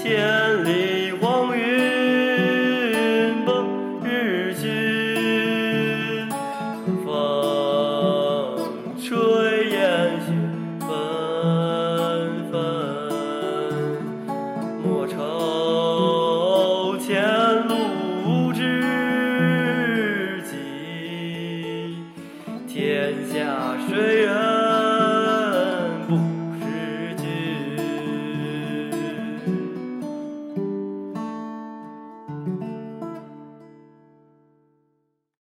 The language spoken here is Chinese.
千里黄云奔日去，风吹雁雪纷纷。莫愁前路无知己，天下谁人